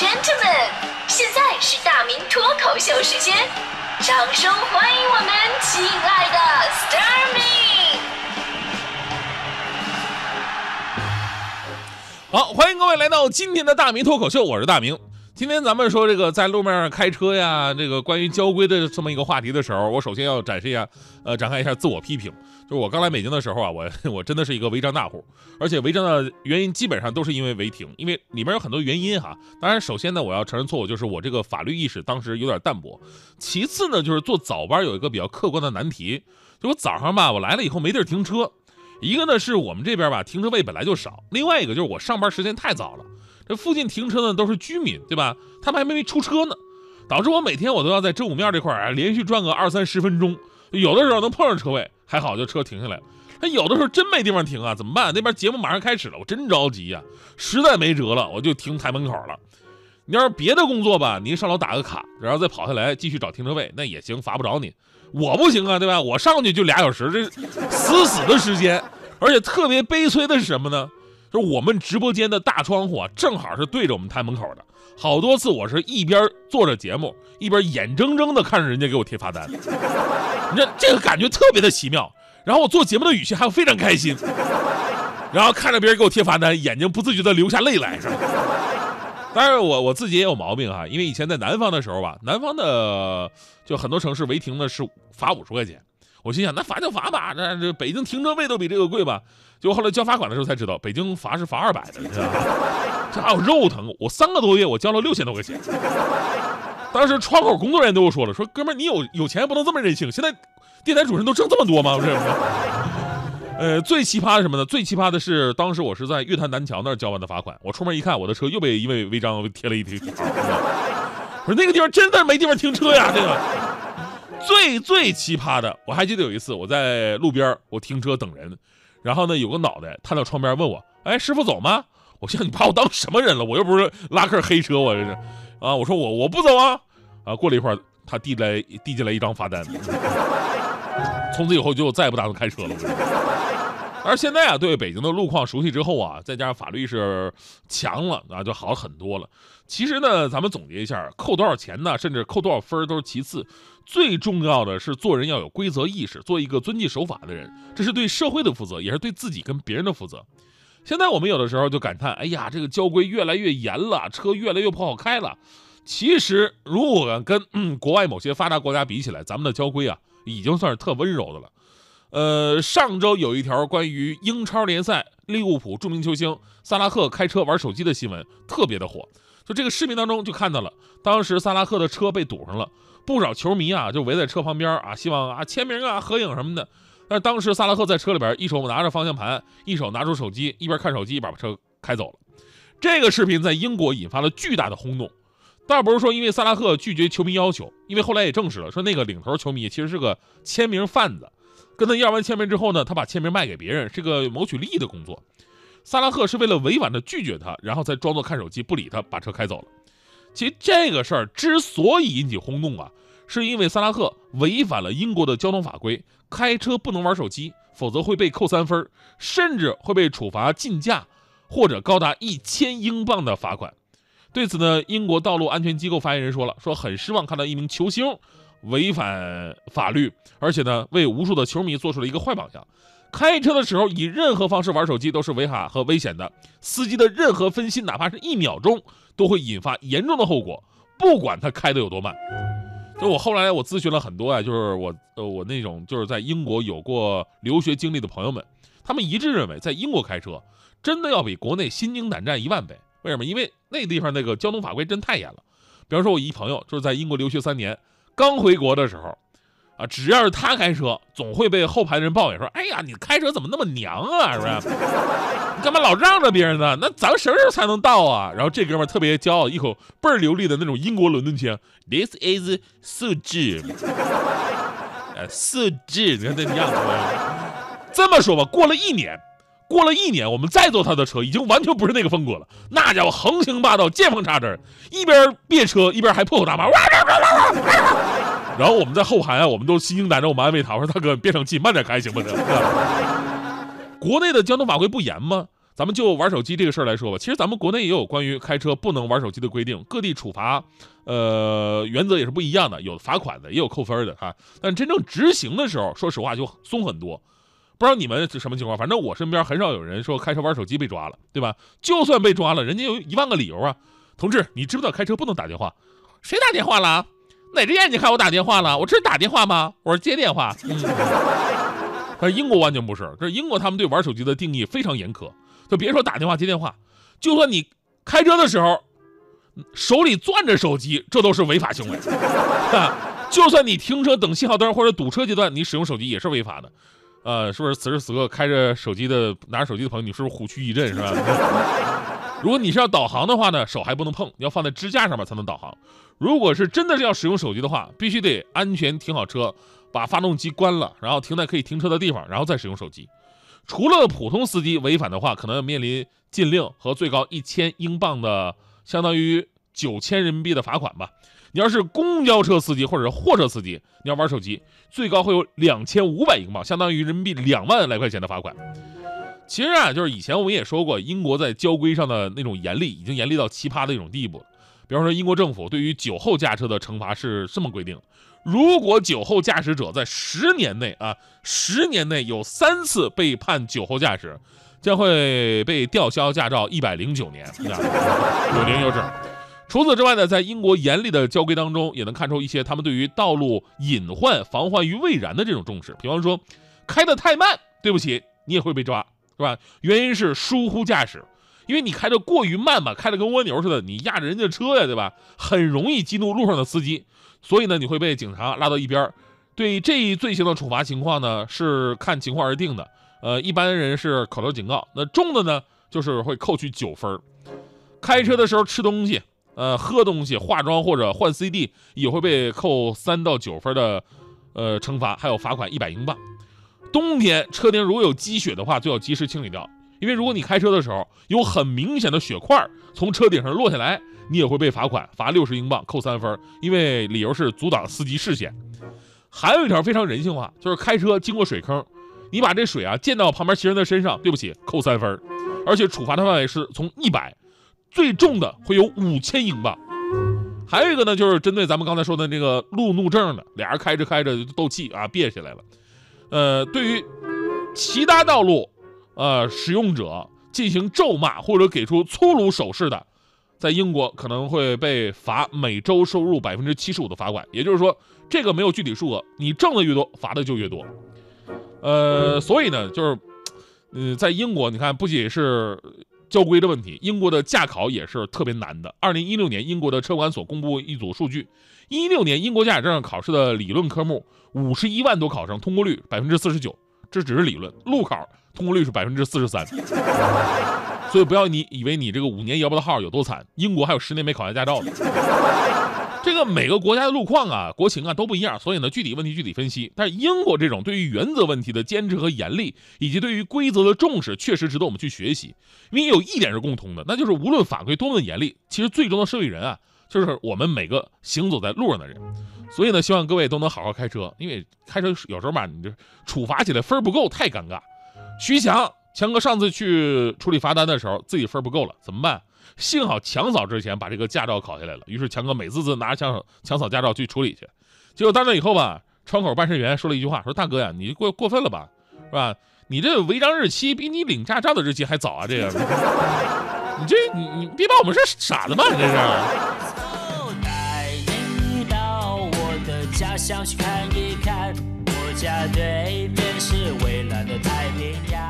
gentlemen，现在是大明脱口秀时间，掌声欢迎我们亲爱的 s t a r m y 好，欢迎各位来到今天的大明脱口秀，我是大明。今天咱们说这个在路面上开车呀，这个关于交规的这么一个话题的时候，我首先要展示一下，呃，展开一下自我批评。就是我刚来北京的时候啊，我 我真的是一个违章大户，而且违章的原因基本上都是因为违停，因为里面有很多原因哈。当然，首先呢，我要承认错误，就是我这个法律意识当时有点淡薄。其次呢，就是坐早班有一个比较客观的难题，就我早上吧，我来了以后没地儿停车。一个呢是我们这边吧停车位本来就少，另外一个就是我上班时间太早了。这附近停车呢都是居民，对吧？他们还没出车呢，导致我每天我都要在真武庙这块啊连续转个二三十分钟，有的时候能碰上车位，还好就车停下来了。那有的时候真没地方停啊，怎么办？那边节目马上开始了，我真着急呀，实在没辙了，我就停台门口了。你要是别的工作吧，您上楼打个卡，然后再跑下来继续找停车位，那也行，罚不着你。我不行啊，对吧？我上去就俩小时，这死死的时间，而且特别悲催的是什么呢？就我们直播间的大窗户啊，正好是对着我们台门口的。好多次我是一边做着节目，一边眼睁睁的看着人家给我贴罚单。你这这个感觉特别的奇妙。然后我做节目的语气还非常开心，然后看着别人给我贴罚单，眼睛不自觉的流下泪来。是吧？当然我我自己也有毛病哈，因为以前在南方的时候吧，南方的就很多城市违停呢是罚五十块钱。我心想，那罚就罚吧，那这北京停车位都比这个贵吧？结果后来交罚款的时候才知道，北京罚是罚二百的，你知道吗？这还有肉疼！我三个多月我交了六千多块钱。当时窗口工作人员都我说了，说哥们儿你有有钱不能这么任性，现在电台主持人都挣这么多吗？不是？呃，最奇葩的什么呢？最奇葩的是当时我是在月坛南桥那儿交完的罚款，我出门一看，我的车又被因为违章贴了一条条。我说那个地方真的没地方停车呀，这个。最最奇葩的，我还记得有一次我在路边我停车等人，然后呢有个脑袋探到窗边问我，哎师傅走吗？我说你把我当什么人了？我又不是拉客黑车，我这是啊，我说我我不走啊啊！过了一会儿，他递来递进来一张罚单，从此以后就再也不打算开车了。而现在啊，对北京的路况熟悉之后啊，再加上法律是强了啊，就好很多了。其实呢，咱们总结一下，扣多少钱呢，甚至扣多少分都是其次，最重要的是做人要有规则意识，做一个遵纪守法的人，这是对社会的负责，也是对自己跟别人的负责。现在我们有的时候就感叹，哎呀，这个交规越来越严了，车越来越不好开了。其实，如果跟国外某些发达国家比起来，咱们的交规啊，已经算是特温柔的了。呃，上周有一条关于英超联赛利物浦著名球星萨拉赫开车玩手机的新闻，特别的火。就这个视频当中就看到了，当时萨拉赫的车被堵上了，不少球迷啊就围在车旁边啊，希望啊签名啊合影什么的。但是当时萨拉赫在车里边，一手拿着方向盘，一手拿出手机，一边看手机一边把车开走了。这个视频在英国引发了巨大的轰动，倒不是说因为萨拉赫拒绝球迷要求，因为后来也证实了，说那个领头球迷其实是个签名贩子。跟他要完签名之后呢，他把签名卖给别人，是个谋取利益的工作。萨拉赫是为了委婉的拒绝他，然后再装作看手机不理他，把车开走了。其实这个事儿之所以引起轰动啊，是因为萨拉赫违反了英国的交通法规，开车不能玩手机，否则会被扣三分，甚至会被处罚禁驾或者高达一千英镑的罚款。对此呢，英国道路安全机构发言人说了，说很失望看到一名球星。违反法律，而且呢，为无数的球迷做出了一个坏榜样。开车的时候以任何方式玩手机都是违法和危险的。司机的任何分心，哪怕是一秒钟，都会引发严重的后果，不管他开的有多慢。就我后来我咨询了很多啊，就是我呃我那种就是在英国有过留学经历的朋友们，他们一致认为，在英国开车真的要比国内心惊胆战一万倍。为什么？因为那地方那个交通法规真太严了。比方说，我一朋友就是在英国留学三年。刚回国的时候，啊，只要是他开车，总会被后排的人抱怨说：“哎呀，你开车怎么那么娘啊？是不是？你干嘛老让着别人呢？那咱们什么时候才能到啊？”然后这哥们特别骄傲，一口倍儿流利的那种英国伦敦腔：“This is 素质，呃，素质，你看这样子。”这么说吧，过了一年，过了一年，我们再坐他的车，已经完全不是那个风格了。那家伙横行霸道，见缝插针，一边别车，一边还破口大骂。然后我们在后排啊，我们都心惊胆战。我们安慰他，我说：“大哥，别生气，慢点开行不行？”国内的交通法规不严吗？咱们就玩手机这个事儿来说吧，其实咱们国内也有关于开车不能玩手机的规定，各地处罚，呃，原则也是不一样的，有罚款的，也有扣分的哈。但真正执行的时候，说实话就松很多。不知道你们是什么情况，反正我身边很少有人说开车玩手机被抓了，对吧？就算被抓了，人家有一万个理由啊。同志，你知不知道开车不能打电话？谁打电话了？哪只眼睛看我打电话了？我这是打电话吗？我是接电话。但是英国完全不是，这英国他们对玩手机的定义非常严苛，就别说打电话接电话，就算你开车的时候手里攥着手机，这都是违法行为。就算你停车等信号灯或者堵车阶段，你使用手机也是违法的。呃，是不是此时此刻开着手机的拿着手机的朋友，你是不是虎躯一震，是吧？如果你是要导航的话呢，手还不能碰，你要放在支架上面才能导航。如果是真的是要使用手机的话，必须得安全停好车，把发动机关了，然后停在可以停车的地方，然后再使用手机。除了普通司机违反的话，可能要面临禁令和最高一千英镑的，相当于九千人民币的罚款吧。你要是公交车司机或者货车司机，你要玩手机，最高会有两千五百英镑，相当于人民币两万来块钱的罚款。其实啊，就是以前我们也说过，英国在交规上的那种严厉，已经严厉到奇葩的一种地步了。比方说，英国政府对于酒后驾车的惩罚是这么规定：如果酒后驾驶者在十年内啊，十年内有三次被判酒后驾驶，将会被吊销驾照一百零九年，有零有整。除此之外呢，在英国严厉的交规当中，也能看出一些他们对于道路隐患防患于未然的这种重视。比方说，开得太慢，对不起，你也会被抓，是吧？原因是疏忽驾驶，因为你开得过于慢嘛，开得跟蜗牛似的，你压着人家车呀，对吧？很容易激怒路上的司机，所以呢，你会被警察拉到一边。对这一罪行的处罚情况呢，是看情况而定的。呃，一般人是口头警告，那重的呢，就是会扣去九分。开车的时候吃东西。呃，喝东西、化妆或者换 CD 也会被扣三到九分的，呃，惩罚，还有罚款一百英镑。冬天车顶如果有积雪的话，最好及时清理掉，因为如果你开车的时候有很明显的雪块从车顶上落下来，你也会被罚款，罚六十英镑，扣三分，因为理由是阻挡司机视线。还有一条非常人性化，就是开车经过水坑，你把这水啊溅到旁边行人的身上，对不起，扣三分，而且处罚的范围是从一百。最重的会有五千英镑，还有一个呢，就是针对咱们刚才说的那个路怒症的，俩人开着开着斗气啊，憋起来了。呃，对于其他道路呃使用者进行咒骂或者给出粗鲁手势的，在英国可能会被罚每周收入百分之七十五的罚款。也就是说，这个没有具体数额，你挣的越多，罚的就越多。呃，所以呢，就是，嗯，在英国，你看不仅是。交规的问题，英国的驾考也是特别难的。二零一六年，英国的车管所公布一组数据：一六年英国驾驶证考试的理论科目，五十一万多考生，通过率百分之四十九，这只是理论；路考通过率是百分之四十三。所以不要你以为你这个五年摇不到号有多惨，英国还有十年没考下驾照的。这个每个国家的路况啊、国情啊都不一样，所以呢，具体问题具体分析。但是英国这种对于原则问题的坚持和严厉，以及对于规则的重视，确实值得我们去学习。因为有一点是共通的，那就是无论法规多么严厉，其实最终的受益人啊，就是我们每个行走在路上的人。所以呢，希望各位都能好好开车，因为开车有时候吧，你这处罚起来分不够太尴尬。徐强，强哥上次去处理罚单的时候，自己分不够了，怎么办？幸好强嫂之前把这个驾照考下来了，于是强哥美滋滋拿着强嫂强嫂驾照去处理去。结果到那以后吧，窗口办事员说了一句话，说大哥呀，你过过分了吧，是吧？你这违章日期比你领驾照的日期还早啊，这个，你这你你别把我们是傻子吧，你这是。带你到我的家乡去看一看，我家对面是蔚蓝的太平洋。